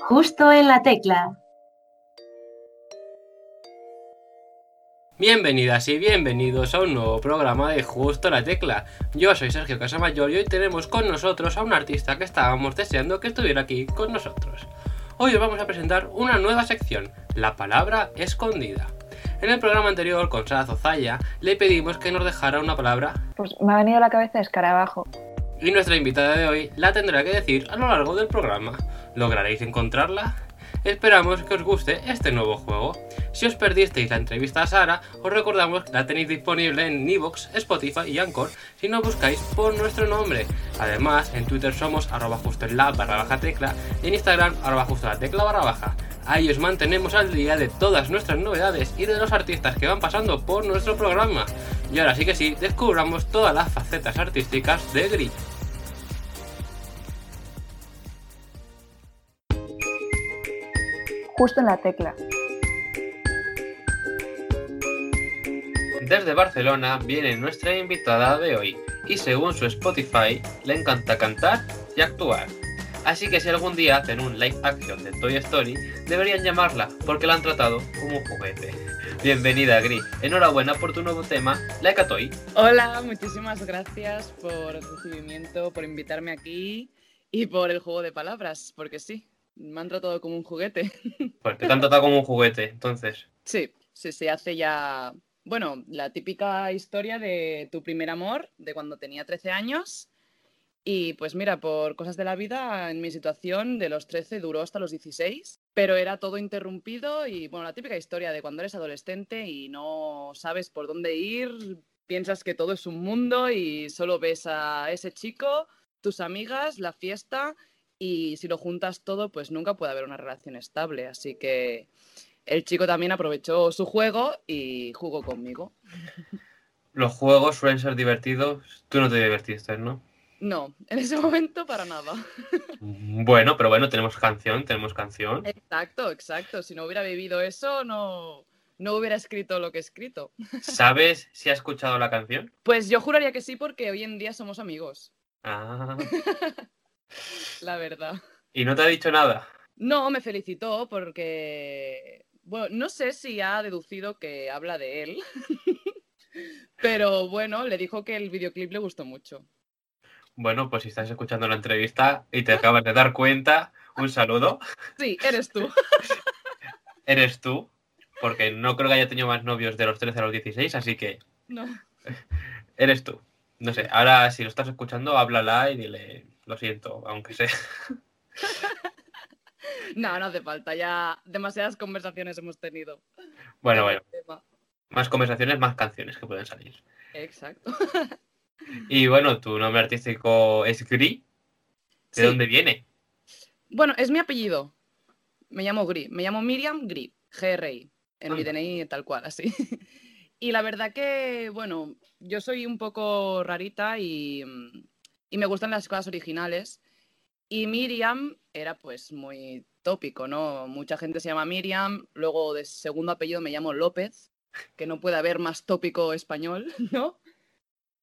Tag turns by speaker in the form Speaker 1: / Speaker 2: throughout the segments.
Speaker 1: Justo en la tecla.
Speaker 2: Bienvenidas y bienvenidos a un nuevo programa de Justo en la Tecla. Yo soy Sergio Casamayor y hoy tenemos con nosotros a un artista que estábamos deseando que estuviera aquí con nosotros. Hoy os vamos a presentar una nueva sección, la palabra escondida. En el programa anterior con Sara Zozaya le pedimos que nos dejara una palabra
Speaker 3: Pues me ha venido a la cabeza escarabajo.
Speaker 2: Y nuestra invitada de hoy la tendrá que decir a lo largo del programa. ¿Lograréis encontrarla? Esperamos que os guste este nuevo juego. Si os perdisteis la entrevista a Sara, os recordamos que la tenéis disponible en Evox, Spotify y Anchor si no buscáis por nuestro nombre. Además, en Twitter somos arroba justo en la barra baja tecla y en Instagram arroba justo la tecla barra baja. Ahí os mantenemos al día de todas nuestras novedades y de los artistas que van pasando por nuestro programa. Y ahora sí que sí, descubramos todas las facetas artísticas de Gris.
Speaker 3: Justo en la tecla.
Speaker 2: Desde Barcelona viene nuestra invitada de hoy y según su Spotify le encanta cantar y actuar. Así que si algún día hacen un live action de Toy Story, deberían llamarla porque la han tratado como un juguete. Bienvenida, Gris. Enhorabuena por tu nuevo tema, Like a Toy.
Speaker 4: Hola, muchísimas gracias por el recibimiento, por invitarme aquí y por el juego de palabras, porque sí, me han tratado como un juguete.
Speaker 2: Pues te han tratado como un juguete, entonces.
Speaker 4: Sí, sí, se hace ya, bueno, la típica historia de tu primer amor, de cuando tenía 13 años. Y pues mira, por cosas de la vida, en mi situación de los 13 duró hasta los 16, pero era todo interrumpido y bueno, la típica historia de cuando eres adolescente y no sabes por dónde ir, piensas que todo es un mundo y solo ves a ese chico, tus amigas, la fiesta y si lo juntas todo, pues nunca puede haber una relación estable. Así que el chico también aprovechó su juego y jugó conmigo.
Speaker 2: Los juegos suelen ser divertidos. Tú no te divertiste, ¿no?
Speaker 4: No, en ese momento para nada.
Speaker 2: Bueno, pero bueno, tenemos canción, tenemos canción.
Speaker 4: Exacto, exacto. Si no hubiera vivido eso, no, no hubiera escrito lo que he escrito.
Speaker 2: ¿Sabes si ha escuchado la canción?
Speaker 4: Pues yo juraría que sí, porque hoy en día somos amigos,
Speaker 2: Ah.
Speaker 4: La verdad.
Speaker 2: ¿Y no te ha dicho nada?
Speaker 4: No, me felicitó porque, bueno, no sé si ha deducido que habla de él, pero bueno, le dijo que el videoclip le gustó mucho.
Speaker 2: Bueno, pues si estás escuchando la entrevista y te acabas de dar cuenta, un saludo.
Speaker 4: Sí, eres tú.
Speaker 2: Eres tú, porque no creo que haya tenido más novios de los 13 a los 16, así que
Speaker 4: No.
Speaker 2: eres tú. No sé, ahora si lo estás escuchando, háblala y dile, lo siento, aunque sea.
Speaker 4: No, no hace falta, ya demasiadas conversaciones hemos tenido.
Speaker 2: Bueno, bueno,
Speaker 4: tema.
Speaker 2: más conversaciones, más canciones que pueden salir.
Speaker 4: Exacto.
Speaker 2: Y bueno, tu nombre artístico es Gris. ¿De
Speaker 4: Sí.
Speaker 2: dónde viene?
Speaker 4: Bueno, es mi apellido. Me llamo Gri. Me llamo Miriam Gri. GRI. En mi. DNI tal cual, así. Y la verdad que, bueno, yo soy un poco rarita y, mm, y me gustan las cosas originales. Y Miriam era pues muy tópico, ¿no? Mucha gente se llama Miriam, luego de segundo apellido me llamo López, que no puede haber más tópico español, ¿no?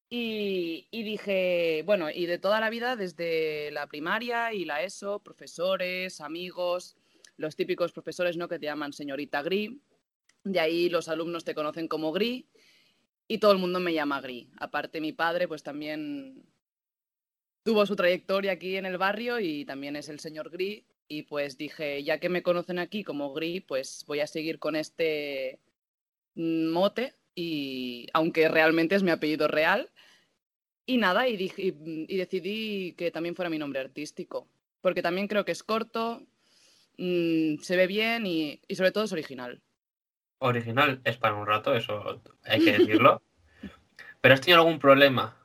Speaker 4: Y, y dije, bueno, y de toda la vida, desde la primaria y la ESO, profesores, amigos, los típicos profesores, ¿no? Que te llaman señorita Gri. De ahí los alumnos te conocen como Gri y todo el mundo me llama Gri. Aparte, mi padre, pues también tuvo su trayectoria aquí en el barrio y también es el señor Gri. Y pues dije, ya que me conocen aquí como Gri, pues voy a seguir con este mm, mote y aunque realmente es mi apellido real. Y nada, y, dije- y- y decidí que también fuera mi nombre artístico, porque también creo que es corto, mm, se ve bien y, y sobre todo es original.
Speaker 2: Original es para un rato, eso hay que decirlo. ¿Pero has tenido algún problema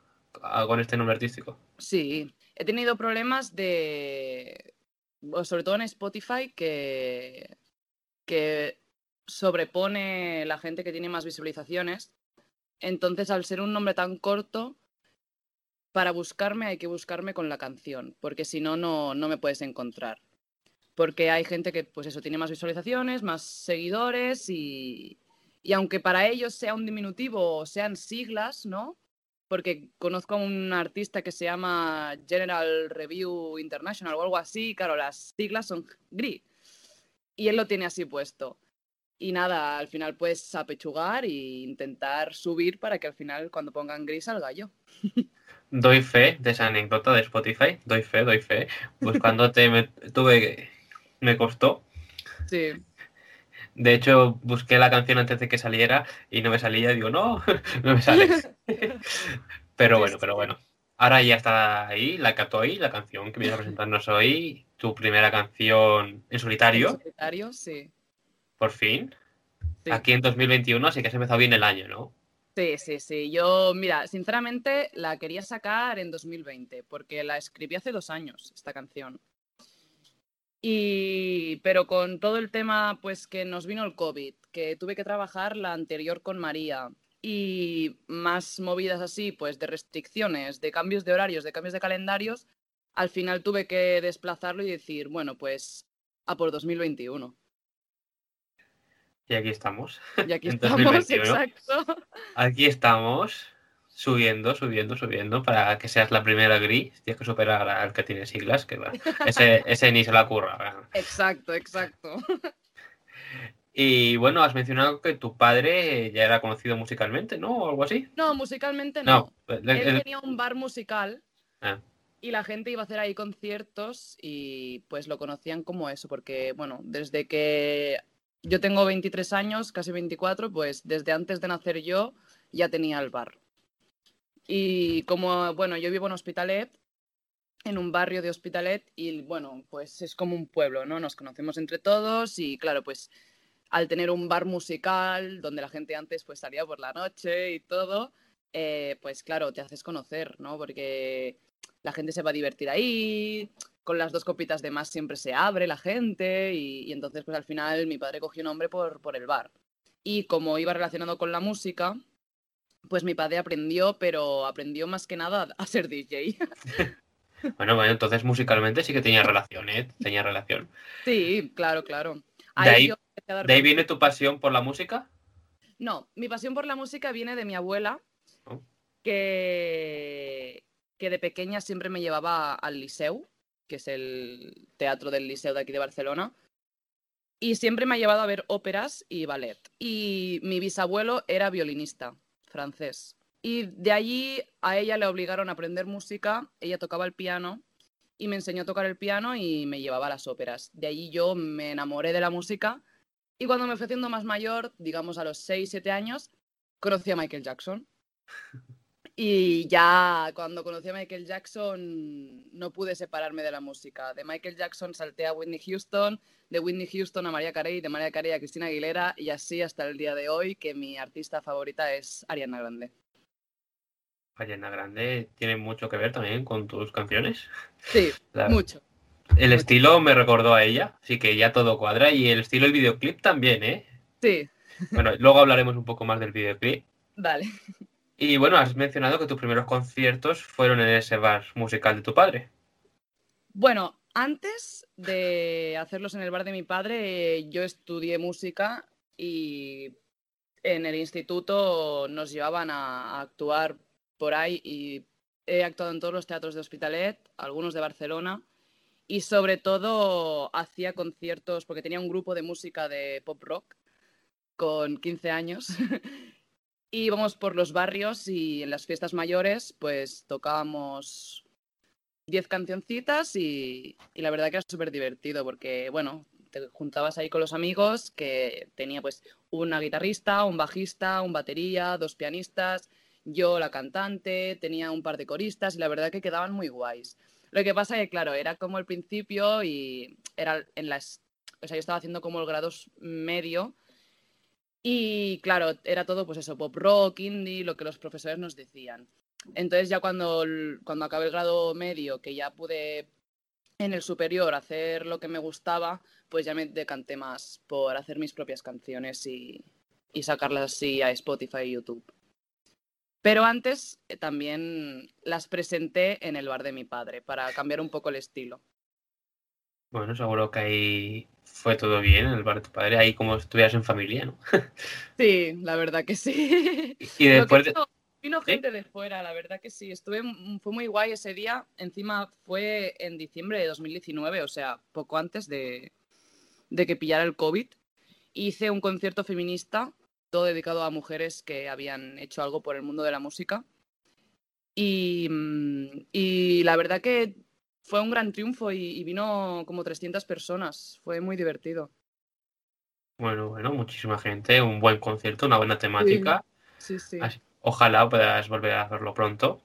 Speaker 2: ah, con este nombre artístico?
Speaker 4: Sí, he tenido problemas de, sobre todo en Spotify, que, que sobrepone la gente que tiene más visualizaciones. Entonces, al ser un nombre tan corto, para buscarme hay que buscarme con la canción, porque si no, no, no me puedes encontrar. Porque hay gente que, pues eso, tiene más visualizaciones, más seguidores y, y aunque para ellos sea un diminutivo o sean siglas, ¿no? Porque conozco a un artista que se llama General Review International o algo así, claro, las siglas son GRI. Y él lo tiene así puesto. Y nada, al final pues apechugar e intentar subir para que al final cuando pongan gris salga yo.
Speaker 2: Doy fe de esa anécdota de Spotify, doy fe, doy fe. Buscándote me, tuve, me costó.
Speaker 4: Sí.
Speaker 2: De hecho, busqué la canción antes de que saliera y no me salía. Digo, no, no me sale. pero bueno, pero bueno. Ahora ya está ahí, la ahí, la canción que vienes a presentarnos hoy, tu primera canción en solitario.
Speaker 4: En solitario, sí.
Speaker 2: Por fin. Aquí en 2021, así que has empezado bien el año, ¿no?
Speaker 4: Sí, sí, sí. Yo, mira, sinceramente la quería sacar en 2020, porque la escribí hace dos años, esta canción. Y, pero con todo el tema, pues que nos vino el COVID, que tuve que trabajar la anterior con María y más movidas así, pues de restricciones, de cambios de horarios, de cambios de calendarios, al final tuve que desplazarlo y decir, bueno, pues a por 2021.
Speaker 2: Y aquí estamos.
Speaker 4: Y aquí estamos, exacto.
Speaker 2: Aquí estamos, subiendo, subiendo, subiendo, para que seas la primera gris. Tienes que superar al que tiene siglas, que ese, ese ni se la curra.
Speaker 4: Exacto, exacto.
Speaker 2: Y bueno, has mencionado que tu padre ya era conocido musicalmente, ¿no? O algo así.
Speaker 4: No, musicalmente no. Él tenía un bar musical. Ah. Y la gente iba a hacer ahí conciertos y pues lo conocían como eso, porque bueno, desde que yo tengo 23 años, casi 24, pues desde antes de nacer yo ya tenía el bar. Y como, bueno, yo vivo en Hospitalet, en un barrio de Hospitalet, y bueno, pues es como un pueblo, ¿no? Nos conocemos entre todos y claro, pues al tener un bar musical donde la gente antes pues salía por la noche y todo, eh, pues claro, te haces conocer, ¿no? Porque la gente se va a divertir ahí, con las dos copitas de más siempre se abre la gente y, entonces pues al final mi padre cogió nombre por, por el bar. Y como iba relacionado con la música, pues mi padre aprendió, pero aprendió más que nada a ser DJ.
Speaker 2: bueno, bueno, entonces musicalmente sí que tenía relación, ¿eh? Tenía relación.
Speaker 4: Sí, claro, claro.
Speaker 2: ¿De ahí, viene tu pasión por la música?
Speaker 4: No, mi pasión por la música viene de mi abuela, oh. que, que de pequeña siempre me llevaba al liceu que es el teatro del Liceo de aquí de Barcelona. Y siempre me ha llevado a ver óperas y ballet. Y mi bisabuelo era violinista francés. Y de allí a ella le obligaron a aprender música, ella tocaba el piano y me enseñó a tocar el piano y me llevaba a las óperas. De allí yo me enamoré de la música y cuando me fui haciendo más mayor, digamos a los 6, 7 años, conocí a Michael Jackson. Y ya cuando conocí a Michael Jackson no pude separarme de la música. De Michael Jackson salté a Whitney Houston, de Whitney Houston a María Carey, de María Carey a Cristina Aguilera y así hasta el día de hoy que mi artista favorita es Ariana Grande.
Speaker 2: Ariana Grande tiene mucho que ver también con tus canciones.
Speaker 4: Sí, mucho.
Speaker 2: El estilo me recordó a ella, así que ya todo cuadra y el estilo del videoclip también, ¿eh?
Speaker 4: Sí.
Speaker 2: Bueno, luego hablaremos un poco más del videoclip.
Speaker 4: Vale.
Speaker 2: Y bueno, has mencionado que tus primeros conciertos fueron en ese bar musical de tu padre.
Speaker 4: Bueno, antes de hacerlos en el bar de mi padre, yo estudié música y en el instituto nos llevaban a, actuar por ahí y he actuado en todos los teatros de Hospitalet, algunos de Barcelona y sobre todo hacía conciertos porque tenía un grupo de música de pop rock con 15 años íbamos por los barrios y en las fiestas mayores pues tocábamos 10 cancioncitas y, la verdad que era súper divertido porque, bueno, te juntabas ahí con los amigos que tenía pues una guitarrista, un bajista, un batería, dos pianistas, yo la cantante, tenía un par de coristas y la verdad que quedaban muy guays. Lo que pasa que, claro, era como el principio y era en las... O sea, yo estaba haciendo como el grado medio y claro, era todo pues eso, pop rock, indie, lo que los profesores nos decían. Entonces ya cuando, cuando acabé el grado medio, que ya pude en el superior hacer lo que me gustaba, pues ya me decanté más por hacer mis propias canciones y, y sacarlas así a Spotify y YouTube. Pero antes eh, también las presenté en el bar de mi padre para cambiar un poco el estilo.
Speaker 2: Bueno, seguro que ahí fue todo bien en el bar de tu padre, ahí como estuvieras en familia, ¿no?
Speaker 4: Sí, la verdad que sí.
Speaker 2: Y después
Speaker 4: Vino
Speaker 2: ¿Sí?
Speaker 4: gente de fuera, la verdad que sí. Estuve, mm, fue muy guay ese día. Encima fue en diciembre de 2019, o sea, poco antes de, de que pillara el COVID. Hice un concierto feminista, todo dedicado a mujeres que habían hecho algo por el mundo de la música. Y, mm, y la verdad que fue un gran triunfo y, y vino como 300 personas. Fue muy divertido.
Speaker 2: Bueno, bueno, muchísima gente, un buen concierto, una buena temática.
Speaker 4: Sí, sí.
Speaker 2: Así- Ojalá puedas volver a hacerlo pronto.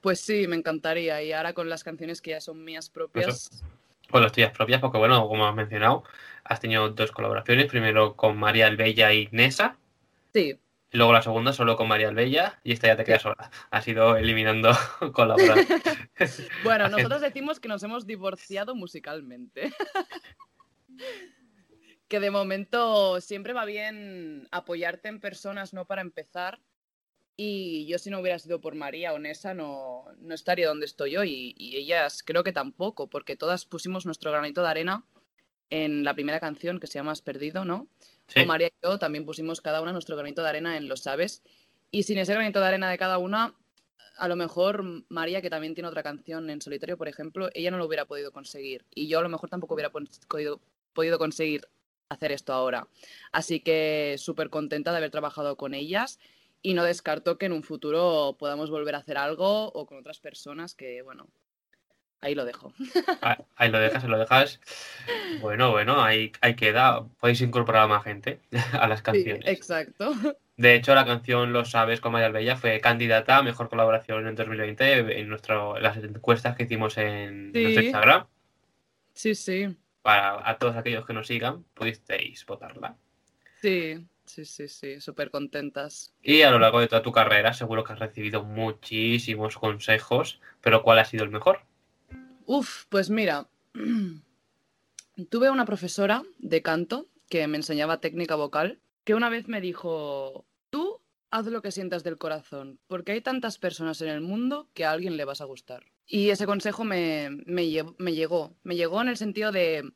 Speaker 4: Pues sí, me encantaría. Y ahora con las canciones que ya son mías propias.
Speaker 2: Con las tuyas propias, porque bueno, como has mencionado, has tenido dos colaboraciones, primero con María Albella y Nesa,
Speaker 4: Sí,
Speaker 2: luego la segunda solo con María Albella, y esta ya te queda sola. Has ido eliminando colaboraciones.
Speaker 4: Bueno, nosotros decimos que nos hemos divorciado musicalmente. que de momento siempre va bien apoyarte en personas, ¿no? Para empezar. Y yo si no hubiera sido por María o Nessa no, no estaría donde estoy hoy. Y, y ellas creo que tampoco, porque todas pusimos nuestro granito de arena en la primera canción que se llama Has Perdido, ¿no?
Speaker 2: Sí,
Speaker 4: O María y yo también pusimos cada una nuestro granito de arena en Lo Sabes. Y sin ese granito de arena de cada una, a lo mejor María, que también tiene otra canción en solitario, por ejemplo, ella no lo hubiera podido conseguir. Y yo a lo mejor tampoco hubiera podido, podido conseguir hacer esto ahora. Así que súper contenta de haber trabajado con ellas y no descarto que en un futuro podamos volver a hacer algo o con otras personas que, bueno, ahí lo dejo.
Speaker 2: ah, ahí lo dejas, ahí lo dejas. Bueno, bueno, ahí, ahí queda. Podéis incorporar a más gente a las
Speaker 4: Sí,
Speaker 2: canciones.
Speaker 4: exacto.
Speaker 2: De hecho, la canción Lo Sabes con María Albella fue candidata a mejor colaboración en 2020 en, nuestro, las encuestas que hicimos en
Speaker 4: Sí.
Speaker 2: nuestro Instagram.
Speaker 4: Sí, sí.
Speaker 2: Para a todos aquellos que nos sigan, pudisteis votarla.
Speaker 4: Sí, sí, sí, sí. Súper contentas.
Speaker 2: Y a lo largo de toda tu carrera, seguro que has recibido muchísimos consejos, pero ¿cuál ha sido el mejor?
Speaker 4: Uf, pues mira, tuve una profesora de canto que me enseñaba técnica vocal, que una vez me dijo, tú haz lo que sientas del corazón, porque hay tantas personas en el mundo que a alguien le vas a gustar. Y ese consejo me, me, me llegó, me llegó en el sentido de,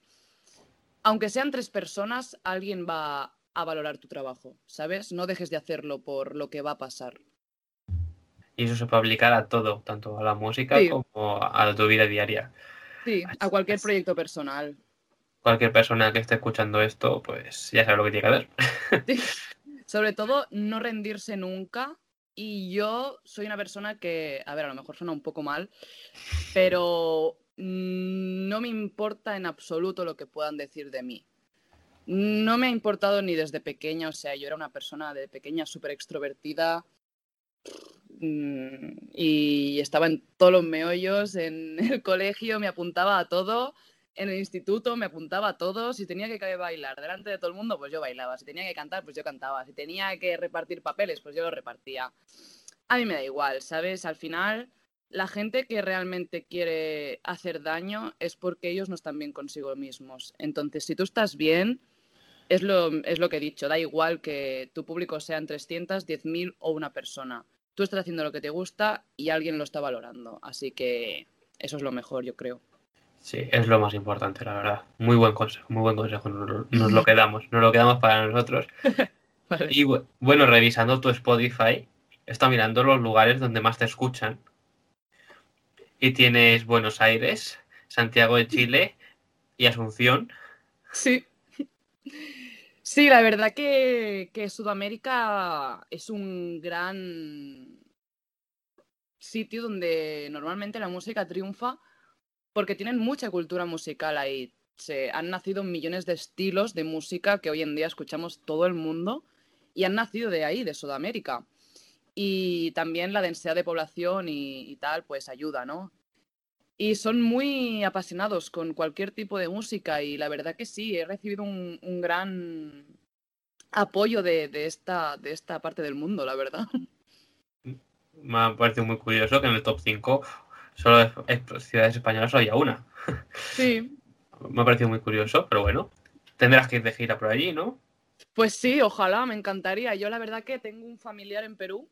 Speaker 4: aunque sean tres personas, alguien va a valorar tu trabajo, ¿sabes? No dejes de hacerlo por lo que va a pasar.
Speaker 2: Y eso se puede aplicar a todo, tanto a la música
Speaker 4: Sí.
Speaker 2: como a tu vida diaria.
Speaker 4: Sí, a cualquier proyecto personal.
Speaker 2: Cualquier persona que esté escuchando esto, pues ya sabe lo que tiene que hacer.
Speaker 4: Sobre todo, no rendirse nunca. Y yo soy una persona que, a ver, a lo mejor suena un poco mal, pero no me importa en absoluto lo que puedan decir de mí. No me ha importado ni desde pequeña, o sea, yo era una persona de pequeña súper extrovertida y estaba en todos los meollos, en el colegio me apuntaba a todo, en el instituto me apuntaba a todo, si tenía que bailar delante de todo el mundo, pues yo bailaba, si tenía que cantar, pues yo cantaba, si tenía que repartir papeles, pues yo los repartía. A mí me da igual, ¿sabes? Al final, la gente que realmente quiere hacer daño es porque ellos no están bien consigo mismos. Entonces, si tú estás bien, es lo, es lo que he dicho, da igual que tu público sean 300, 10.000 o una persona. Tú estás haciendo lo que te gusta y alguien lo está valorando. Así que eso es lo mejor, yo creo.
Speaker 2: Sí, es lo más importante, la verdad. Muy buen consejo, muy buen consejo. Nos, nos lo quedamos, nos lo quedamos para nosotros.
Speaker 4: Vale.
Speaker 2: Y bu- bueno, revisando tu Spotify, estado mirando los lugares donde más te escuchan. Y tienes Buenos Aires, Santiago de Chile y Asunción.
Speaker 4: Sí. Sí, la verdad que, Sudamérica es un gran sitio donde normalmente la música triunfa porque tienen mucha cultura musical ahí. Se, han nacido millones de estilos de música que hoy en día escuchamos todo el mundo y han nacido de ahí, de Sudamérica. Y también la densidad de población y tal, pues ayuda, ¿no? Y son muy apasionados con cualquier tipo de música y la verdad que sí, he recibido un, un gran apoyo de, de esta, de esta parte del mundo, la verdad.
Speaker 2: Me ha parecido muy curioso que en el top 5 solo de ciudades españolas haya una.
Speaker 4: Sí,
Speaker 2: Me ha parecido muy curioso, pero bueno. Tendrás que ir de gira por allí, ¿no?
Speaker 4: pues sí, ojalá, me encantaría. Yo la verdad que tengo un familiar en Perú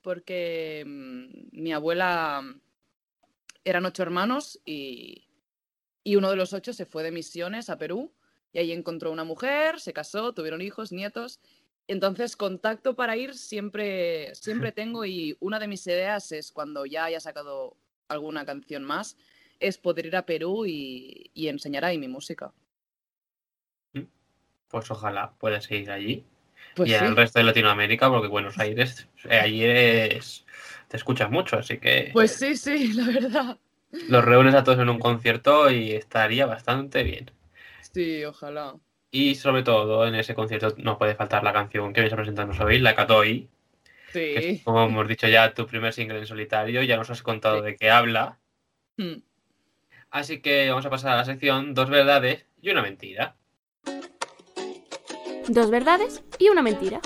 Speaker 4: porque mm, mi abuela eran ocho hermanos y, y uno de los ocho se fue de misiones a Perú y ahí encontró una mujer, se casó, tuvieron hijos, nietos Entonces, contacto para ir siempre, siempre tengo y una de mis ideas es cuando ya haya sacado alguna canción más, es poder ir a Perú y, y enseñar ahí mi música.
Speaker 2: Pues ojalá puedas ir allí.
Speaker 4: Pues
Speaker 2: y
Speaker 4: sí.
Speaker 2: al resto de Latinoamérica, porque Buenos Aires, eh, allí es, te escuchas mucho, así que
Speaker 4: Pues sí, sí, la verdad.
Speaker 2: los reúnes a todos en un concierto y estaría bastante bien.
Speaker 4: Sí, ojalá.
Speaker 2: Y sobre todo en ese concierto no puede faltar la canción que vais a presentarnos hoy, la Katoi, que es,
Speaker 4: Sí.
Speaker 2: como hemos dicho ya, tu primer single en solitario, ya nos has contado
Speaker 4: Sí.
Speaker 2: de qué habla.
Speaker 4: Mm.
Speaker 2: Así que vamos a pasar a la sección Dos verdades y una mentira.
Speaker 5: Dos verdades y una mentira.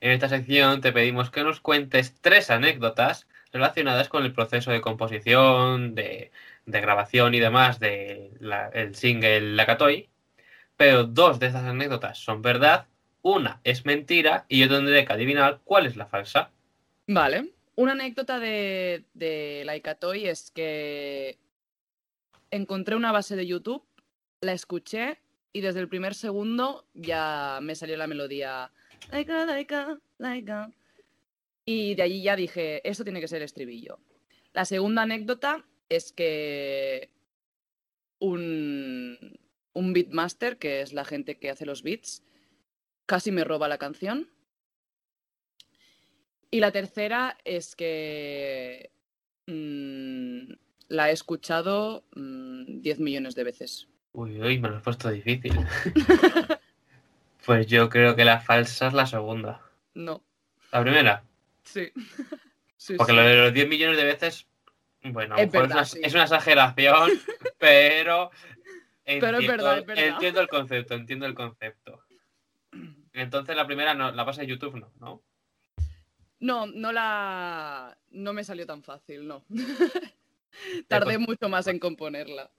Speaker 2: En esta sección te pedimos que nos cuentes tres anécdotas relacionadas con el proceso de composición, de, de grabación y demás del single La Katoi. Pero dos de estas anécdotas son verdad, una es mentira y yo tendré que adivinar cuál es la falsa.
Speaker 4: Vale. Una anécdota de, de Laika-Toy es que encontré una base de YouTube, la escuché y desde el primer segundo ya me salió la melodía. Y de allí ya dije, esto tiene que ser estribillo. La segunda anécdota es que un, un beatmaster, que es la gente que hace los beats, casi me roba la canción. Y la tercera es que mm, la he escuchado mm, 10 millones de veces.
Speaker 2: Uy, uy, me lo has puesto difícil. Pues yo creo que la falsa es la segunda.
Speaker 4: No,
Speaker 2: La primera,
Speaker 4: sí. Sí,
Speaker 2: porque
Speaker 4: sí.
Speaker 2: lo de los 10 millones de veces, bueno,
Speaker 4: Es verdad,
Speaker 2: una,
Speaker 4: sí.
Speaker 2: es una exageración, pero,
Speaker 4: Pero es verdad, es verdad.
Speaker 2: entiendo el concepto, entiendo el concepto. Entonces la primera, no, la base de YouTube no, ¿no?
Speaker 4: No, no la. No me salió tan fácil, no. Tardé mucho más en componerla.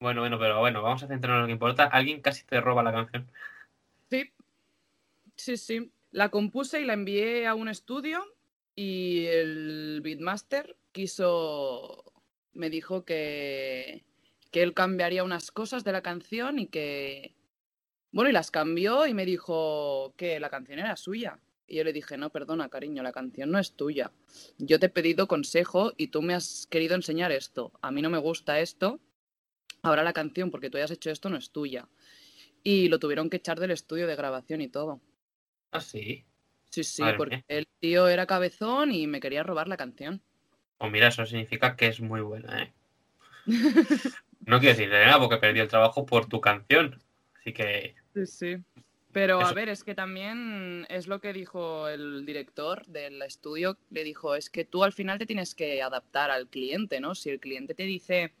Speaker 2: Bueno, bueno, pero bueno, vamos a centrarnos en lo que importa. Alguien casi te roba la canción.
Speaker 4: Sí. Sí, sí. La compuse y la envié a un estudio y el beatmaster quiso. Me dijo que. que él cambiaría unas cosas de la canción y que. Bueno, y las cambió y me dijo que la canción era suya. Y yo le dije, no, perdona, cariño, la canción no es tuya. Yo te he pedido consejo y tú me has querido enseñar esto. A mí no me gusta esto. Ahora la canción, porque tú hayas hecho esto, no es tuya. Y lo tuvieron que echar del estudio de grabación y todo.
Speaker 2: Ah, sí.
Speaker 4: Sí, sí,
Speaker 2: Madre
Speaker 4: porque
Speaker 2: mía.
Speaker 4: el tío era cabezón y me quería robar la canción.
Speaker 2: O mira, eso significa que es muy buena, ¿eh? No quiero decir nada porque perdió el trabajo por tu canción. Así que
Speaker 4: Sí, sí. Pero a ver, es que también es lo que dijo el director del estudio. Le dijo, es que tú al final te tienes que adaptar al cliente, ¿no? Si el cliente te dice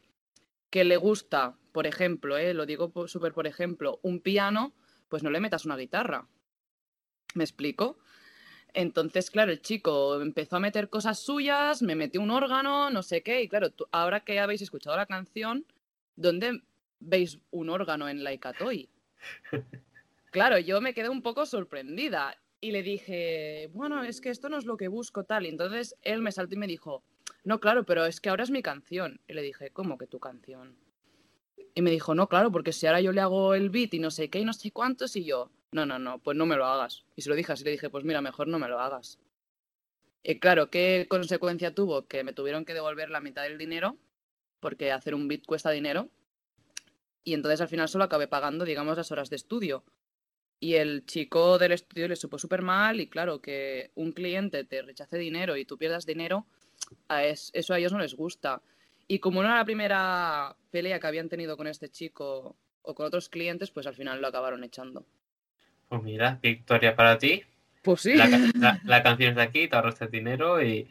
Speaker 4: que le gusta, por ejemplo, ¿eh? lo digo por- súper por ejemplo, un piano, pues no le metas una guitarra. ¿Me explico? Entonces, claro, el chico empezó a meter cosas suyas, me metió un órgano, no sé qué, y claro, tú- ahora que habéis escuchado la canción, ¿dónde veis un órgano en Laika Toy? Claro, yo me quedé un poco sorprendida y le dije, bueno, es que esto no es lo que busco tal. Y entonces él me saltó y me dijo, no, claro, pero es que ahora es mi canción. Y le dije, ¿cómo que tu canción? Y me dijo, no, claro, porque si ahora yo le hago el beat y no sé qué y no sé cuántos y yo, no, no, no, pues no me lo hagas. Y se lo dije así, le dije, pues mira, mejor no me lo hagas. Y claro, ¿qué consecuencia tuvo? Que me tuvieron que devolver la mitad del dinero, porque hacer un beat cuesta dinero. Y entonces al final solo acabé pagando, digamos, las horas de estudio. Y el chico del estudio le supo súper mal y claro, que un cliente te rechace dinero y tú pierdas dinero, a es- eso a ellos no les gusta. Y como no era la primera pelea que habían tenido con este chico o con otros clientes, pues al final lo acabaron echando.
Speaker 2: Pues mira, victoria para ti.
Speaker 4: Pues sí.
Speaker 2: La, ca- la- la canción es de aquí, te ahorraste dinero y,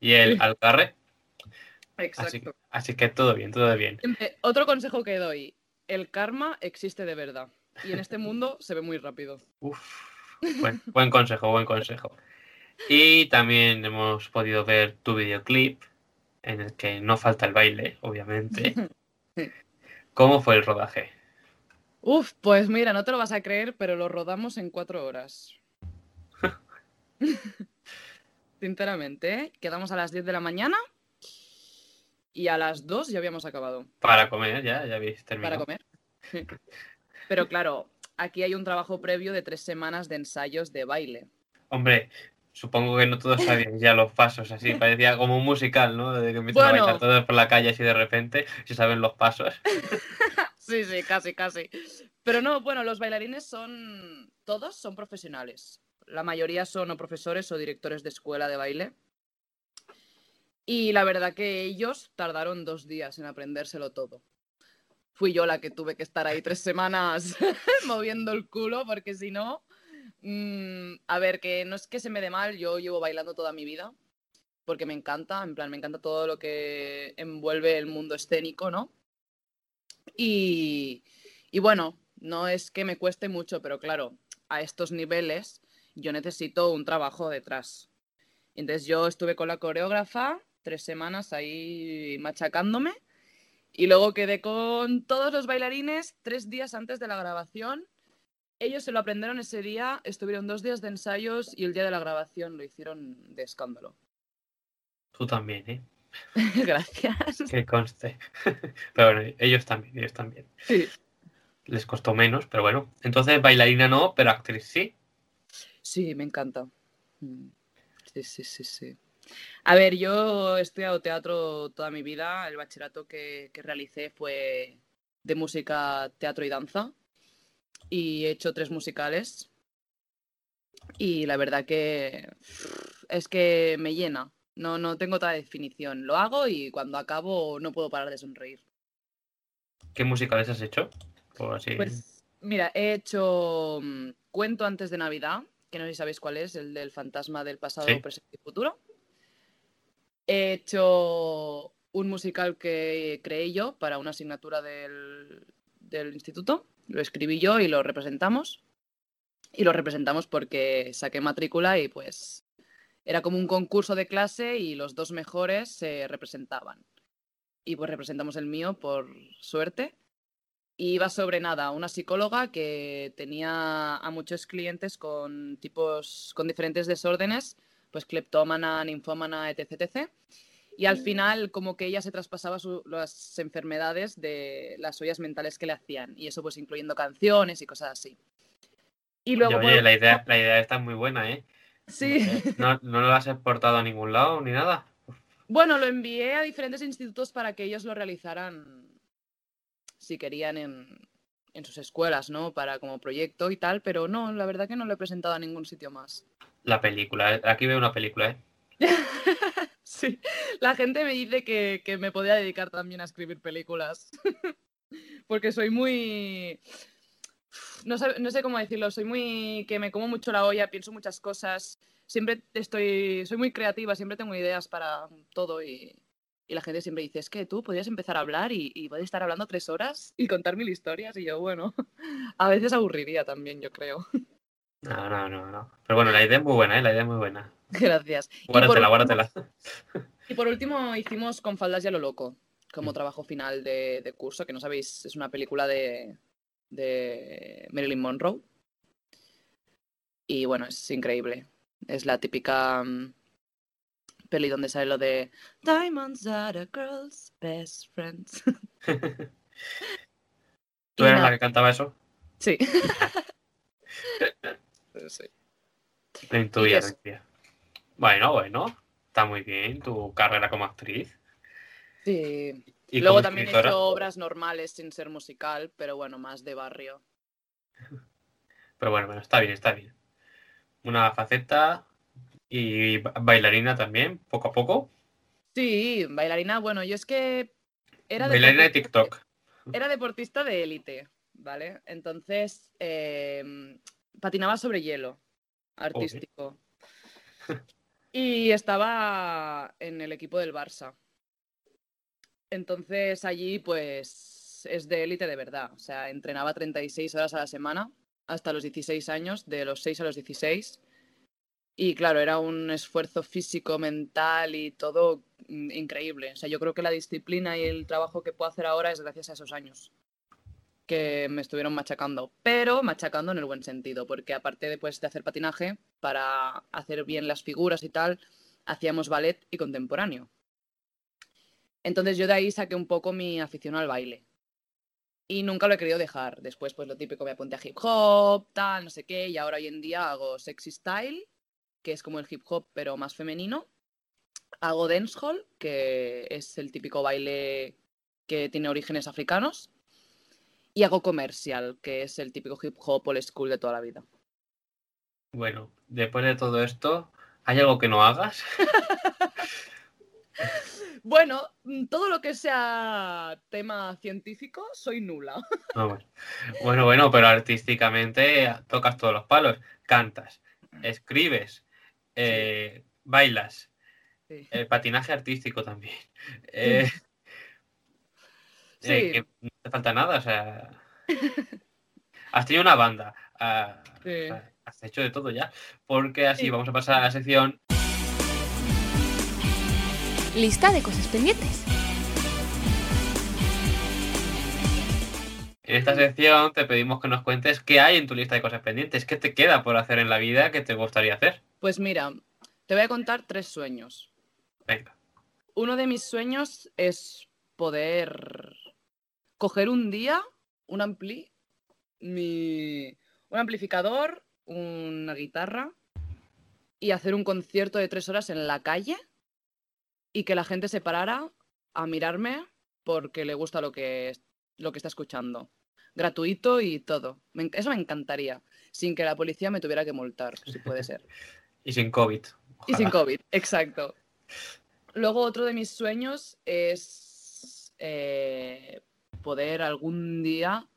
Speaker 2: y el
Speaker 4: Sí.
Speaker 2: al carre.
Speaker 4: Exacto.
Speaker 2: Así, que- así que todo bien, todo bien.
Speaker 4: Siempre- Otro consejo que doy, el karma existe de verdad. Y en este mundo se ve muy rápido.
Speaker 2: Uf, buen, buen consejo, buen consejo. Y también hemos podido ver tu videoclip, en el que no falta el baile, obviamente. ¿Cómo fue el rodaje?
Speaker 4: Uf, pues mira, no te lo vas a creer, pero lo rodamos en cuatro horas. Sinceramente, ¿eh? quedamos a las 10 de la mañana y a las 2 ya habíamos acabado
Speaker 2: Para comer, ya, ya habéis
Speaker 4: para
Speaker 2: terminado.
Speaker 4: comer. Pero claro, aquí hay un trabajo previo de tres semanas de ensayos de baile.
Speaker 2: Hombre, supongo que no todos sabían ya los pasos, así parecía como un musical, ¿no? De que empiezan
Speaker 4: Bueno.
Speaker 2: a bailar todos por la calle así de repente, si saben los pasos.
Speaker 4: Sí, sí, casi, casi. Pero no, bueno, los bailarines son, todos son profesionales. La mayoría son o profesores o directores de escuela de baile. Y la verdad que ellos tardaron dos días en aprendérselo todo. Fui yo la que tuve que estar ahí tres semanas moviendo el culo, porque si no, mm, a ver, que no es que se me dé mal, yo llevo bailando toda mi vida, porque me encanta, en plan, me encanta todo lo que envuelve el mundo escénico, ¿no? Y, y bueno, no es que me cueste mucho, pero claro, a estos niveles yo necesito un trabajo detrás. Entonces yo estuve con la coreógrafa tres semanas ahí machacándome y luego quedé con todos los bailarines tres días antes de la grabación. Ellos se lo aprendieron ese día, estuvieron dos días de ensayos y el día de la grabación lo hicieron de escándalo.
Speaker 2: Tú también, ¿eh?
Speaker 4: Gracias.
Speaker 2: Que conste. Pero bueno, ellos también, ellos también.
Speaker 4: Sí.
Speaker 2: Les costó menos, pero bueno. Entonces, bailarina no, pero actriz sí.
Speaker 4: Sí, me encanta. Mm. Sí, sí, sí, sí. A ver, yo he estudiado teatro toda mi vida. El bachillerato que, que realicé fue de música, teatro y danza. Y he hecho tres musicales. Y la verdad que es que me llena. No, no tengo otra definición. Lo hago y cuando acabo no puedo parar de sonreír.
Speaker 2: ¿Qué musicales has hecho? Así.
Speaker 4: Pues mira, he hecho mm, Cuento antes de Navidad, que no sé si sabéis cuál es, el del fantasma del pasado,
Speaker 2: Sí.
Speaker 4: presente y futuro. He hecho un musical que creé yo para una asignatura del, del instituto. Lo escribí yo y lo representamos. Y lo representamos porque saqué matrícula y pues era como un concurso de clase y los dos mejores se representaban. Y pues representamos el mío por suerte. Y iba sobre nada, una psicóloga que tenía a muchos clientes con tipos, con diferentes desórdenes, pues cleptómana, ninfómana, etc, etc. Y al final como que ella se traspasaba su- las enfermedades de las ollas mentales que le hacían. Y eso pues incluyendo canciones y cosas así. Y luego...
Speaker 2: Oye,
Speaker 4: por
Speaker 2: la idea, la idea está muy buena, ¿eh?
Speaker 4: Sí.
Speaker 2: ¿No, no lo has exportado a ningún lado ni nada?
Speaker 4: Bueno, lo envié a diferentes institutos para que ellos lo realizaran si querían en, en sus escuelas, ¿no? Para como proyecto y tal, pero no, la verdad que no lo he presentado a ningún sitio más.
Speaker 2: La película. ¿eh? Aquí veo una película, ¿eh?
Speaker 4: Sí, la gente me dice que, que me podía dedicar también a escribir películas. Porque soy muy... No sé, no sé cómo decirlo, soy muy... que me como mucho la olla, pienso muchas cosas, siempre estoy... soy muy creativa, siempre tengo ideas para todo y, y la gente siempre dice, es que tú podrías empezar a hablar y, y puedes estar hablando tres horas y contar mil historias y yo, bueno, a veces aburriría también, yo creo.
Speaker 2: No, no, no, no. Pero bueno, la idea es muy buena, ¿eh? La idea es muy buena.
Speaker 4: Gracias.
Speaker 2: Guárdatela, guárdatela.
Speaker 4: Y por último hicimos Con faldas y a lo loco, como
Speaker 2: Mm.
Speaker 4: trabajo final de, de curso, que no sabéis, es una película de, de Marilyn Monroe. Y bueno, es increíble. Es la típica mm, peli donde sale lo de Diamonds are a girl's best friends.
Speaker 2: ¿Tú eras la que cantaba eso?
Speaker 4: Sí. Sí. Eso.
Speaker 2: lo intuía. Bueno, bueno. Está muy bien tu carrera como actriz.
Speaker 4: Sí.
Speaker 2: Y
Speaker 4: Luego también he
Speaker 2: escritora.
Speaker 4: hecho obras normales sin ser musical, pero bueno, más de barrio.
Speaker 2: Pero bueno, bueno, está bien, está bien. Una faceta y ba- bailarina también, poco a poco.
Speaker 4: Sí, bailarina, bueno, yo es que era
Speaker 2: bailarina de TikTok.
Speaker 4: Era deportista de élite, ¿vale? Entonces, eh, patinaba sobre hielo, artístico. Y estaba en el equipo del Barça. Entonces, allí, pues, es de élite de verdad. O sea, entrenaba 36 horas a la semana hasta los 16 años, de los 6 a los 16. Y claro, era un esfuerzo físico, mental y todo mm, increíble. O sea, yo creo que la disciplina y el trabajo que puedo hacer ahora es gracias a esos años que me estuvieron machacando, pero machacando en el buen sentido, porque aparte de, de hacer patinaje, para hacer bien las figuras y tal, hacíamos ballet y contemporáneo. Entonces yo de ahí saqué un poco mi afición al baile. Y nunca lo he querido dejar. Después, pues lo típico, me apunté a hip hop, tal, no sé qué. Y ahora hoy en día hago sexy style, que es como el hip hop, pero más femenino. Hago dancehall, que es el típico baile que tiene orígenes africanos. Y hago comercial, que es el típico hip hop old school de toda la vida.
Speaker 2: Bueno, después de todo esto, ¿hay algo que no hagas?
Speaker 4: Bueno, mm, todo lo que sea tema científico, soy nula.
Speaker 2: Ah, bueno. bueno, bueno, pero artísticamente tocas todos los palos. Cantas, escribes, eh, bailas,
Speaker 4: Sí.
Speaker 2: patinaje artístico también. Eh,
Speaker 4: Sí.
Speaker 2: Eh, que no te falta nada, o sea. Has tenido una banda. ah,
Speaker 4: Sí.
Speaker 2: has hecho de todo ya. Porque así
Speaker 4: Sí.
Speaker 2: vamos a pasar a la sección.
Speaker 5: Lista de cosas pendientes.
Speaker 2: En esta sección te pedimos que nos cuentes qué hay en tu lista de cosas pendientes, qué te queda por hacer en la vida que te gustaría hacer.
Speaker 4: Pues mira, te voy a contar tres sueños.
Speaker 2: Venga.
Speaker 4: Uno de mis sueños es poder coger un día un ampli, mi, un amplificador, una guitarra y hacer un concierto de tres horas en la calle y que la gente se parara a mirarme porque le gusta lo que, lo que está escuchando. Gratuito y todo. Me eso me encantaría. Sin que la policía me tuviera que multar, si puede ser.
Speaker 2: Y sin COVID.
Speaker 4: Y sin. COVID, exacto. Luego otro de mis sueños es eh, poder algún día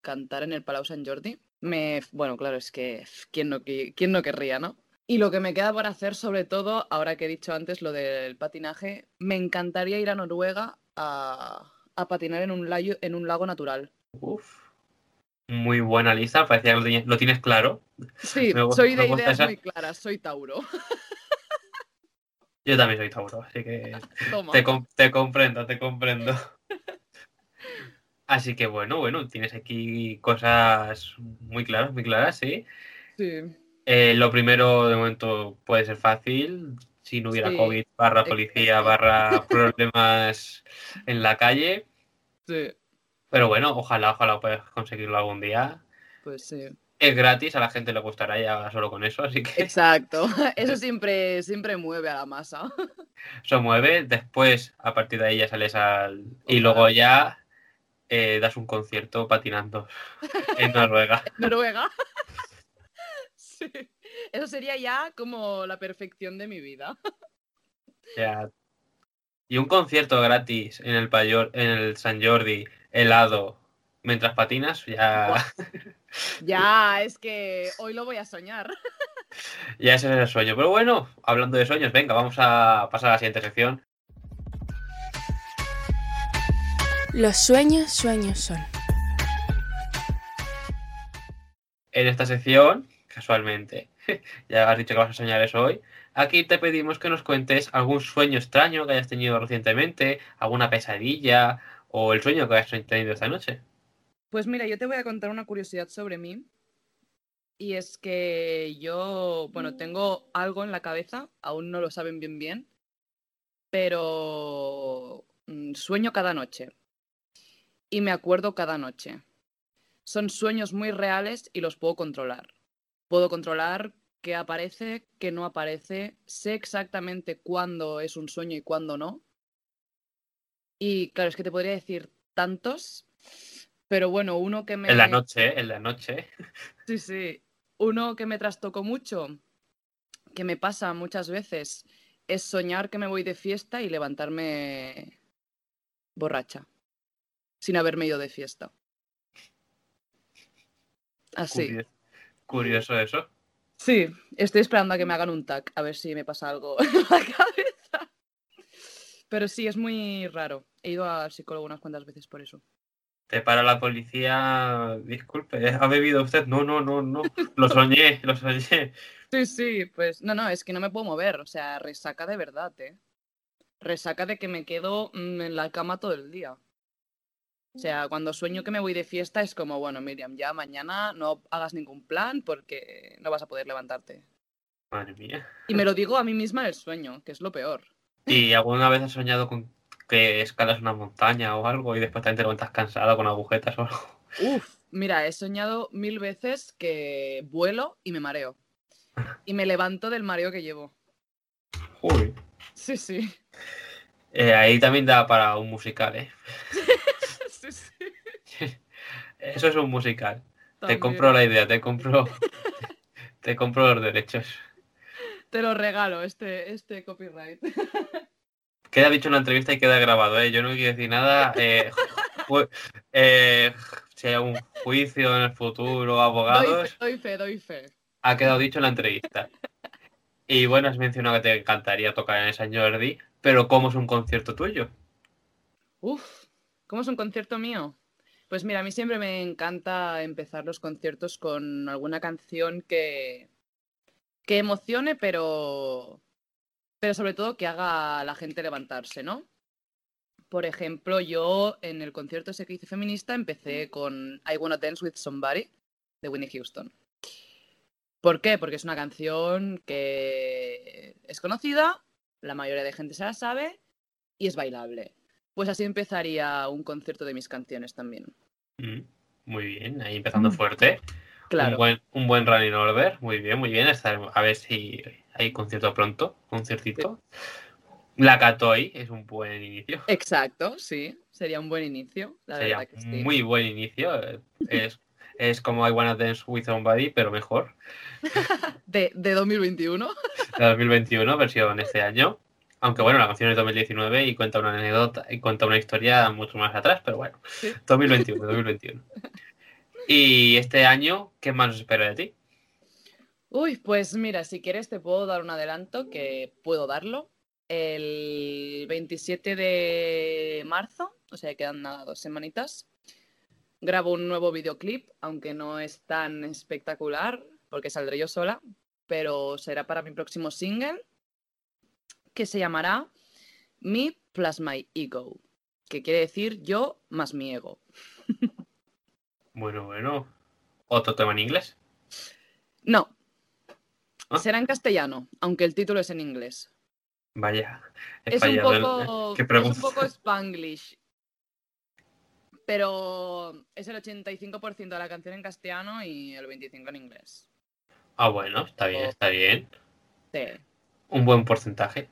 Speaker 4: cantar en el Palau Sant Jordi. Me, bueno, claro, es que ¿quién no, qui- quién no querría, ¿no? Y lo que me queda por hacer, sobre todo, ahora que he dicho antes lo del patinaje, me encantaría ir a Noruega a, a patinar en un, layo- en un lago natural.
Speaker 2: Uf. Muy buena lista, parecía que lo tienes claro.
Speaker 4: Sí,
Speaker 2: Me
Speaker 4: soy
Speaker 2: me
Speaker 4: de ideas
Speaker 2: esa.
Speaker 4: muy claras, soy Tauro.
Speaker 2: Yo también soy Tauro, así que te comprendo, te comprendo. Así que bueno, bueno, tienes aquí cosas muy claras, muy claras, sí.
Speaker 4: Sí.
Speaker 2: Eh, lo primero, de momento, puede ser fácil. Si no hubiera
Speaker 4: Sí,
Speaker 2: COVID, barra policía, barra problemas en la calle.
Speaker 4: Sí,
Speaker 2: Pero bueno, ojalá, ojalá puedas conseguirlo algún día.
Speaker 4: pues sí.
Speaker 2: Es gratis, a la gente le gustará ya solo con eso, así que
Speaker 4: Exacto. Eso siempre, siempre mueve a la masa.
Speaker 2: eso mueve. Después, a partir de ahí ya sales al... Y luego ya eh, das un concierto patinando en Noruega.
Speaker 4: Noruega. Sí. Eso sería ya como la perfección de mi vida.
Speaker 2: Sea, y un concierto gratis en el Payor, en el San Jordi, helado, mientras patinas, ya,
Speaker 4: Ya, es que hoy lo voy a soñar.
Speaker 2: ya ese es el sueño. Pero bueno, hablando de sueños, venga, vamos a pasar a la siguiente sección.
Speaker 5: Los sueños, sueños son.
Speaker 2: En esta sección, casualmente, ya has dicho que vas a soñar eso hoy, aquí te pedimos que nos cuentes algún sueño extraño que hayas tenido recientemente, alguna pesadilla o el sueño que hayas tenido esta noche.
Speaker 4: Pues mira, yo te voy a contar una curiosidad sobre mí. Y es que yo, bueno, tengo algo en la cabeza, aún no lo saben bien bien, pero mm, sueño cada noche. Y me acuerdo cada noche. Son sueños muy reales y los puedo controlar. Puedo controlar qué aparece, qué no aparece, sé exactamente cuándo es un sueño y cuándo no. Y claro, es que te podría decir tantos, pero bueno, uno que me...
Speaker 2: En la noche, en la noche.
Speaker 4: Sí, sí. Uno que me trastocó mucho, que me pasa muchas veces, es soñar que me voy de fiesta y levantarme borracha, sin haberme ido de fiesta. Así.
Speaker 2: Curioso, curioso eso.
Speaker 4: Sí, estoy esperando a que me hagan un tag, a ver si me pasa algo en la cabeza. Pero sí, es muy raro. He ido al psicólogo unas cuantas veces por eso.
Speaker 2: Te para la policía, disculpe, ¿ha bebido usted? No, no, no, no. Lo soñé, lo soñé.
Speaker 4: Sí, sí, pues no, no, es que no me puedo mover, o sea, resaca de verdad, ¿eh? Resaca de que me quedo mm, en la cama todo el día. O sea, cuando sueño que me voy de fiesta es como, bueno, Miriam, ya mañana no hagas ningún plan porque no vas a poder levantarte.
Speaker 2: Madre mía.
Speaker 4: Y me lo digo a mí misma en el sueño, que es lo peor.
Speaker 2: ¿Y alguna vez has soñado con que escalas una montaña o algo y después también te levantas cansado con agujetas o algo.
Speaker 4: Uf, mira, he soñado mil veces que vuelo y me mareo. Y me levanto del mareo que llevo.
Speaker 2: Uy.
Speaker 4: Sí, sí.
Speaker 2: Eh, ahí también da para un musical, ¿eh? Eso es un musical. Te compro la idea, te compro, te compro los derechos.
Speaker 4: Te lo regalo, este, este copyright.
Speaker 2: Queda dicho en la entrevista y queda grabado, ¿eh? Yo no quiero decir nada. eh, eh, si hay algún juicio en el futuro,
Speaker 4: Doy
Speaker 2: abogados,
Speaker 4: fe, doy fe, doy fe.
Speaker 2: ha quedado dicho en la entrevista. Y bueno, has mencionado que te encantaría tocar en el San Jordi, pero ¿cómo es un concierto tuyo?
Speaker 4: Uf, ¿cómo es un concierto mío? Pues mira, a mí siempre me encanta empezar los conciertos con alguna canción que, que emocione, pero, pero sobre todo que haga a la gente levantarse, ¿no? Por ejemplo, yo en el concierto ese que hice feminista empecé con I Wanna Dance with Somebody de Whitney Houston. ¿Por qué? Porque es una canción que es conocida, la mayoría de gente se la sabe y es bailable. Pues así empezaría un concierto de mis canciones también.
Speaker 2: Mm, Muy bien, ahí empezando fuerte. Un
Speaker 4: Claro.
Speaker 2: buen, un buen running order, muy bien, muy bien. Estar- A ver si hay concierto pronto, conciertito. La Catoy es un buen inicio.
Speaker 4: Exacto, sí. Sería un buen inicio, la
Speaker 2: Sería
Speaker 4: verdad que sí.
Speaker 2: muy buen inicio. Es, es como I Wanna Dance with Somebody, pero mejor.
Speaker 4: De, de 2021.
Speaker 2: La 2021, versión este año. Aunque bueno, la canción es 2019 y cuenta una anécdota y cuenta una historia mucho más atrás, pero bueno,
Speaker 4: Sí.
Speaker 2: 2021, 2021. Y este año, ¿qué más nos espera de ti?
Speaker 4: Uy, pues mira, si quieres te puedo dar un adelanto que puedo darlo. El 27 de marzo, o sea, quedan nada, dos semanitas, grabo un nuevo videoclip, aunque no es tan espectacular, porque saldré yo sola, pero será para mi próximo single, que se llamará Me Plus My Ego, que quiere decir yo más mi ego.
Speaker 2: Bueno, bueno. ¿Otro tema en inglés?
Speaker 4: No,
Speaker 2: Ah.
Speaker 4: será en castellano, aunque el título es en inglés.
Speaker 2: Vaya.
Speaker 4: Es un poco,
Speaker 2: ¿Qué
Speaker 4: es un poco spanglish. Pero es el 85% de la canción en castellano y el 25% en inglés.
Speaker 2: Ah, bueno, está bien, está bien.
Speaker 4: Sí.
Speaker 2: Un buen porcentaje.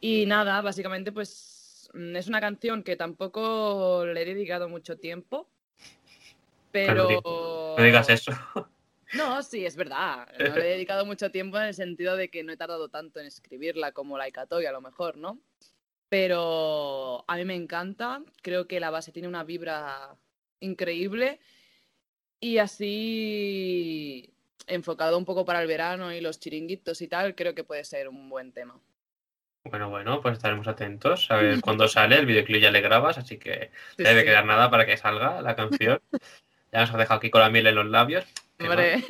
Speaker 4: Y nada, básicamente pues mm, es una canción que tampoco le he dedicado mucho tiempo.
Speaker 2: Pero
Speaker 4: Pero...
Speaker 2: No digas eso.
Speaker 4: No, sí, es verdad. No le he dedicado mucho tiempo en el sentido de que no he tardado tanto en escribirla como la Ikatoy, a lo mejor, ¿no? Pero a mí me encanta. Creo que la base tiene una vibra increíble. Y así, enfocado un poco para el verano y los chiringuitos y tal, creo que puede ser un buen tema.
Speaker 2: Bueno, bueno, pues estaremos atentos a ver cuándo sale. El videoclip ya le grabas, así que
Speaker 4: Sí,
Speaker 2: no debe
Speaker 4: sí.
Speaker 2: quedar nada para que salga la canción. Ya nos has dejado aquí con la miel en los labios.
Speaker 4: Hombre.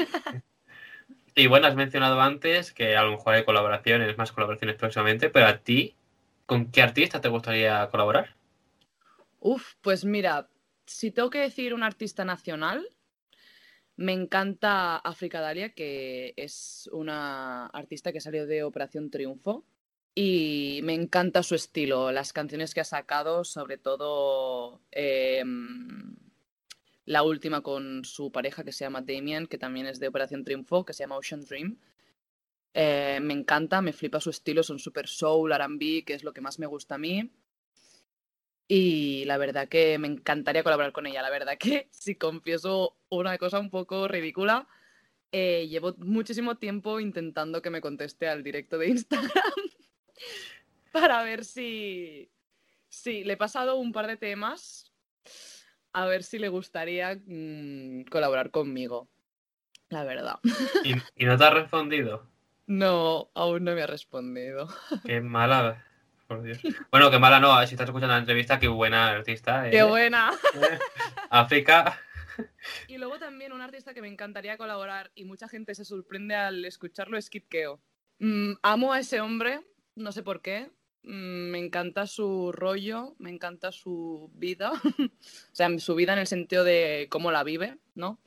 Speaker 2: Y bueno, has mencionado antes que a lo mejor hay colaboraciones, más colaboraciones próximamente, pero a ti, ¿con qué artista te gustaría colaborar?
Speaker 4: Uf, pues mira, si tengo que decir un artista nacional, me encanta África Dalia, que es una artista que salió de Operación Triunfo. Y me encanta su estilo, las canciones que ha sacado, sobre todo em, la última con su pareja que se llama Damien, que también es de Operación Triunfo, que se llama Ocean Dream. Eh, me encanta, me flipa su estilo, son super soul, RB, que es lo que más me gusta a mí. Y la verdad que me encantaría colaborar con ella. La verdad que, si confieso una cosa un poco ridícula, eh, llevo muchísimo tiempo intentando que me conteste al directo de Instagram para ver si, si le he pasado un par de temas, a ver si le gustaría mm, colaborar conmigo. La verdad.
Speaker 2: ¿Y, y no te ha respondido?
Speaker 4: No, aún no me ha respondido.
Speaker 2: Qué mala, por Dios. Bueno, qué mala no, si estás escuchando la entrevista, qué buena artista.
Speaker 4: ¡Qué
Speaker 2: eh.
Speaker 4: buena!
Speaker 2: Eh, África,
Speaker 4: Y luego también un artista que me encantaría colaborar y mucha gente se sorprende al escucharlo es Kid Keo. Mm, amo a ese hombre, no sé por qué. Mm, me encanta su rollo, me encanta su vida. o sea, su vida en el sentido de cómo la vive, ¿no?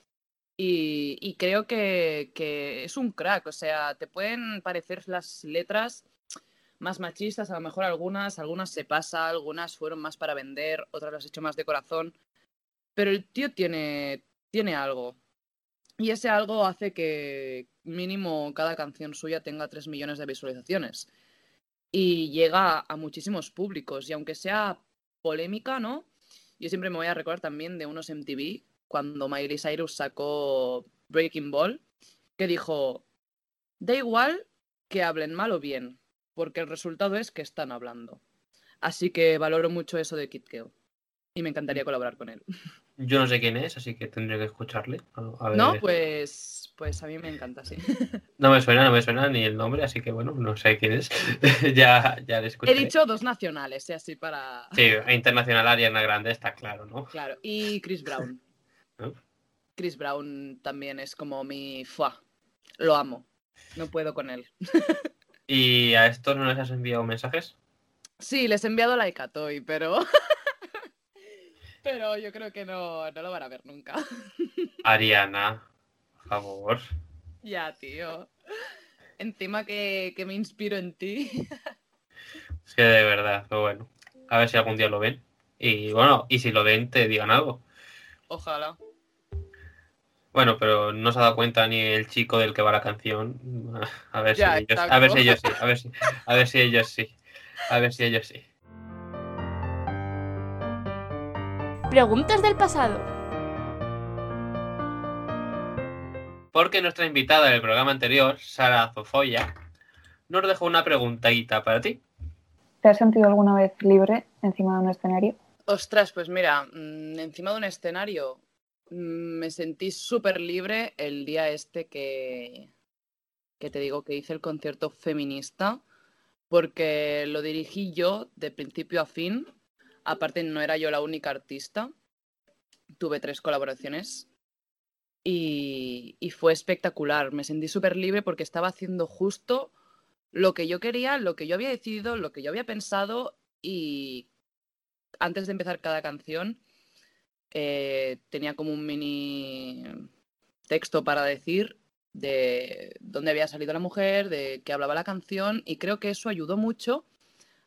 Speaker 4: Y, y creo que, que es un crack, o sea, te pueden parecer las letras más machistas, a lo mejor algunas, algunas se pasa, algunas fueron más para vender, otras las he hecho más de corazón. Pero el tío tiene, tiene algo. Y ese algo hace que mínimo cada canción suya tenga 3 millones de visualizaciones. Y llega a muchísimos públicos. Y aunque sea polémica, ¿no? Yo siempre me voy a recordar también de unos MTV cuando Miley Cyrus sacó Breaking Ball, que dijo, da igual que hablen mal o bien, porque el resultado es que están hablando. Así que valoro mucho eso de Kid Keo. Y me encantaría colaborar con él.
Speaker 2: Yo no sé quién es, así que tendré que escucharle. A ver.
Speaker 4: No, pues, pues a mí me encanta, sí.
Speaker 2: No me suena, no me suena ni el nombre, así que bueno, no sé quién es. ya, ya le
Speaker 4: He
Speaker 2: escuché.
Speaker 4: dicho dos nacionales, ¿eh? así para...
Speaker 2: Sí, a Internacional Ariana Grande está claro, ¿no?
Speaker 4: Claro, y Chris Brown.
Speaker 2: ¿No?
Speaker 4: Chris Brown también es como mi... Fua, lo amo. No puedo con él.
Speaker 2: ¿Y a estos no les has enviado mensajes?
Speaker 4: Sí, les he enviado like a Toy, pero... pero yo creo que no, no lo van a ver nunca.
Speaker 2: Ariana, por favor.
Speaker 4: ya, tío. Encima que, que me inspiro en ti.
Speaker 2: Es que de verdad, pero bueno. A ver si algún día lo ven. Y bueno, y si lo ven, te digan algo.
Speaker 4: Ojalá.
Speaker 2: Bueno, pero no se ha dado cuenta ni el chico del que va la canción. A ver
Speaker 4: Ya,
Speaker 2: si ellos,
Speaker 4: exacto.
Speaker 2: a ver si ellos sí, a ver si, a ver si ellos sí. A ver si ellos sí.
Speaker 5: Preguntas del pasado.
Speaker 2: Porque nuestra invitada del programa anterior, Sara Zofoya, nos dejó una preguntita para ti.
Speaker 3: ¿Te has sentido alguna vez libre encima de un escenario?
Speaker 4: Ostras, pues mira, mm, encima de un escenario me sentí súper libre el día este que, que te digo que hice el concierto feminista, porque lo dirigí yo de principio a fin. Aparte, no era yo la única artista. Tuve tres colaboraciones y, y fue espectacular. Me sentí súper libre porque estaba haciendo justo lo que yo quería, lo que yo había decidido, lo que yo había pensado y antes de empezar cada canción eh, tenía como un mini texto para decir de dónde había salido la mujer, de qué hablaba la canción y creo que eso ayudó mucho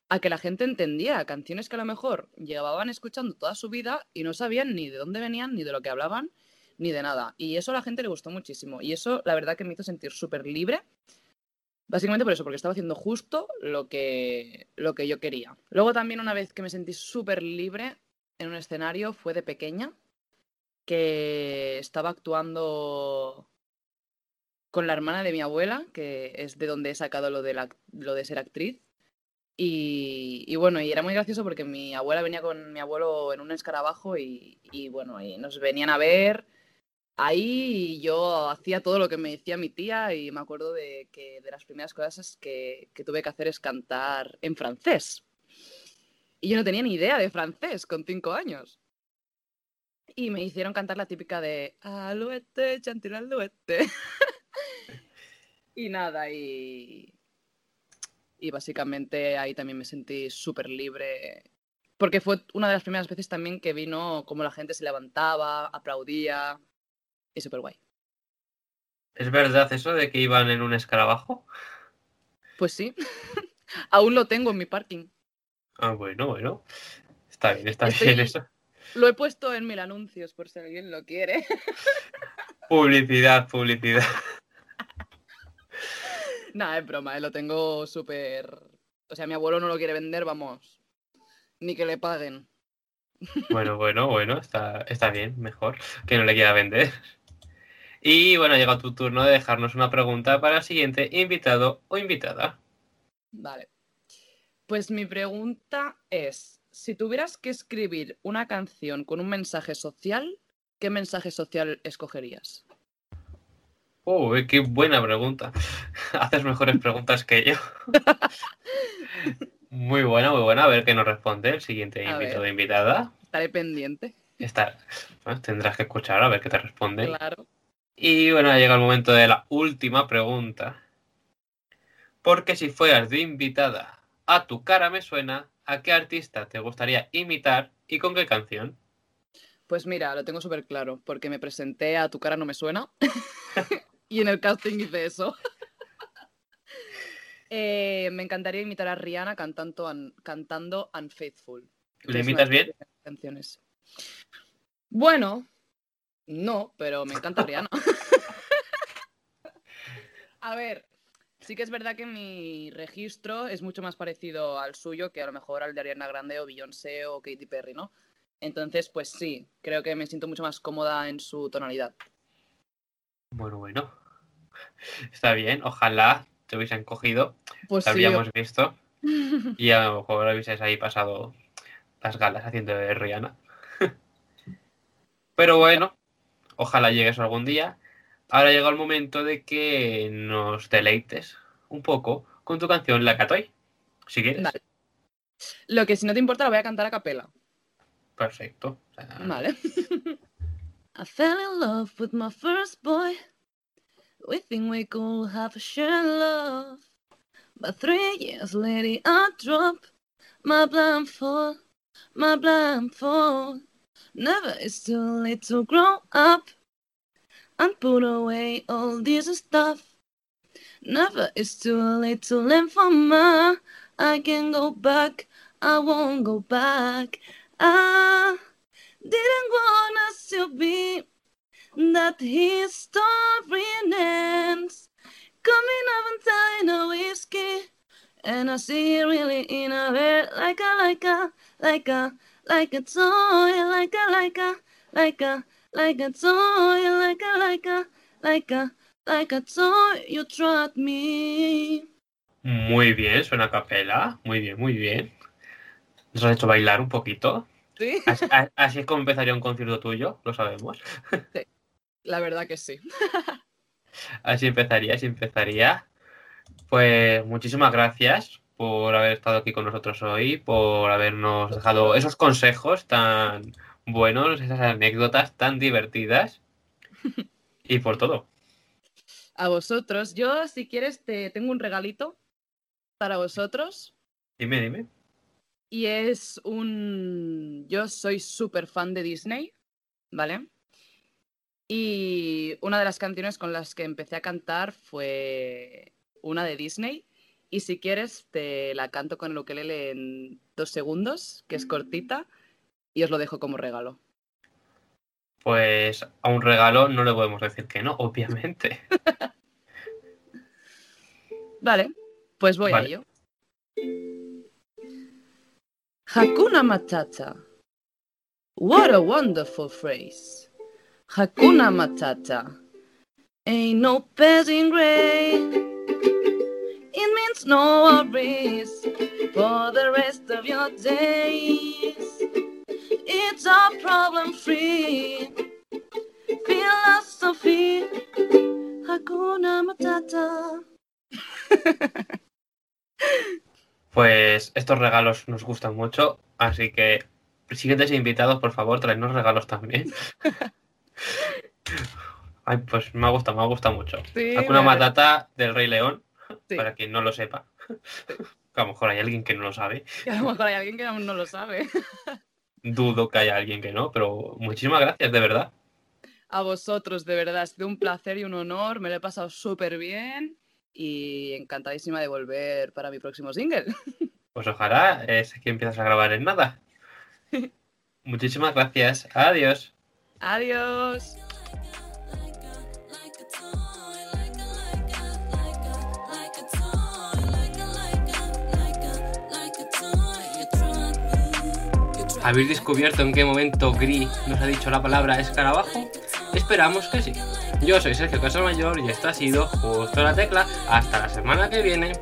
Speaker 4: a que la gente entendiera canciones que a lo mejor llevaban escuchando toda su vida y no sabían ni de dónde venían, ni de lo que hablaban, ni de nada. Y eso a la gente le gustó muchísimo. Y eso la verdad que me hizo sentir súper libre Básicamente por eso, porque estaba haciendo justo lo que, lo que yo quería. Luego también una vez que me sentí súper libre en un escenario fue de pequeña, que estaba actuando con la hermana de mi abuela, que es de donde he sacado lo de, la- lo de ser actriz. Y, y bueno, y era muy gracioso porque mi abuela venía con mi abuelo en un escarabajo y, y bueno, y nos venían a ver ahí yo hacía todo lo que me decía mi tía y me acuerdo de que de las primeras cosas que, que tuve que hacer es cantar en francés. Y yo no tenía ni idea de francés con cinco años. Y me hicieron cantar la típica de Alouette, chantil alouette. y nada, y, y básicamente ahí también me sentí súper libre. Porque fue una de las primeras veces también que vino como la gente se levantaba, aplaudía. Y súper guay.
Speaker 2: ¿Es verdad eso de que iban en un escarabajo?
Speaker 4: Pues sí. Aún lo tengo en mi parking.
Speaker 2: Ah, bueno, bueno. Está bien, está
Speaker 4: Estoy-
Speaker 2: bien eso.
Speaker 4: Lo he puesto en mil anuncios por si alguien lo quiere.
Speaker 2: Publicidad, publicidad.
Speaker 4: Nada, es broma, eh, lo tengo súper. O sea, mi abuelo no lo quiere vender, vamos. Ni que le paguen.
Speaker 2: Bueno, bueno, bueno, está, está bien, mejor que no le quiera vender. Y bueno, llega tu turno de dejarnos una pregunta para el siguiente invitado o invitada.
Speaker 4: Vale. Pues mi pregunta es: si tuvieras que escribir una canción con un mensaje social, ¿qué mensaje social escogerías?
Speaker 2: Oh, qué buena pregunta. Haces mejores preguntas que yo. Muy buena, muy buena. A ver qué nos responde el siguiente invitado
Speaker 4: ver.
Speaker 2: invitada.
Speaker 4: Estaré pendiente.
Speaker 2: Bueno, tendrás que escuchar a ver qué te responde.
Speaker 4: Claro.
Speaker 2: Y bueno, llega el momento de la última pregunta. Porque si fueras de invitada a tu cara me suena, ¿a qué artista te gustaría imitar y con qué canción?
Speaker 4: Pues mira, lo tengo súper claro, porque me presenté a Tu cara no me suena y en el casting hice eso. Eh, me encantaría imitar a Rihanna cantando, un- cantando Unfaithful.
Speaker 2: ¿Le imitas bien?
Speaker 4: Canciones. Bueno, no, pero me encanta Rihanna. a ver, sí que es verdad que mi registro es mucho más parecido al suyo que a lo mejor al de Ariana Grande o Beyoncé o Katy Perry, ¿no? Entonces, pues sí, creo que me siento mucho más cómoda en su tonalidad.
Speaker 2: Bueno, bueno. Está bien, ojalá te hubiesen cogido,
Speaker 4: Pues
Speaker 2: te
Speaker 4: sí,
Speaker 2: habríamos visto y a lo mejor hubieses ahí pasado las galas haciendo de Rihanna. Pero bueno, ojalá llegues algún día. Ahora llega el momento de que nos deleites un poco con tu canción La Catoy. Si quieres.
Speaker 4: Vale. Lo que si no te importa lo voy a cantar a capela.
Speaker 2: Perfecto. O sea,
Speaker 4: Vale. I fell in love with my first boy. We think we could have a shared love. But three years later, I drop my blindfold, my blindfold. Never is too late to grow up and put away all this stuff. Never is too late to learn from me. I can go back, I won't go back. I didn't want us to be that his story ends. Coming up and telling a whiskey, and I see it really in a bed like a, like a, like a, like a toy, like a, like a, like a, like a toy, like a, like a, like a, like a toy. You trot me.
Speaker 2: Muy bien, suena a capela. Muy bien, muy bien. Nos has hecho bailar un poquito.
Speaker 4: Sí,
Speaker 2: Así, a- así es como empezaría un concierto tuyo, lo sabemos.
Speaker 4: la verdad que sí.
Speaker 2: Así empezaría, así empezaría. Pues muchísimas gracias por haber estado aquí con nosotros hoy, por habernos dejado esos consejos tan buenos, esas anécdotas tan divertidas y por todo.
Speaker 4: A vosotros, yo si quieres te tengo un regalito para vosotros.
Speaker 2: Dime, dime.
Speaker 4: Y es un... Yo soy súper fan de Disney, ¿vale? Y una de las canciones con las que empecé a cantar fue una de Disney. Y si quieres, te la canto con el ukelele en dos segundos, que es cortita, y os lo dejo como regalo.
Speaker 2: Pues a un regalo no le podemos decir que no, obviamente.
Speaker 4: Vale, pues voy
Speaker 2: Vale.
Speaker 4: a ello. Hakuna Matata. What a wonderful phrase. Hakuna Matata. Ain't no passing gray. It means no worries for the rest of your days. It's a problem free philosophy. Hakuna Matata.
Speaker 2: Pues estos regalos nos gustan mucho, así que siguientes invitados, por favor, traednos regalos también. Ay, pues me ha gustado, me ha gustado mucho.
Speaker 4: Sí,
Speaker 2: Hakuna Matata del Rey León,
Speaker 4: Sí.
Speaker 2: para quien no lo sepa. Que a lo mejor hay alguien que no lo sabe.
Speaker 4: Que a lo mejor hay alguien que aún no lo sabe.
Speaker 2: Dudo que haya alguien que no, pero muchísimas gracias, de verdad.
Speaker 4: A vosotros, de verdad, ha sido un placer y un honor. Me lo he pasado súper bien y encantadísima de volver para mi próximo single.
Speaker 2: Pues ojalá es que empiezas a grabar en nada. Muchísimas gracias. Adiós.
Speaker 4: Adiós.
Speaker 2: ¿Habéis descubierto en qué momento Gris nos ha dicho la palabra escarabajo? Esperamos que sí. Yo soy Sergio Casamayor y esto ha sido Justo la Tecla. Hasta la semana que viene.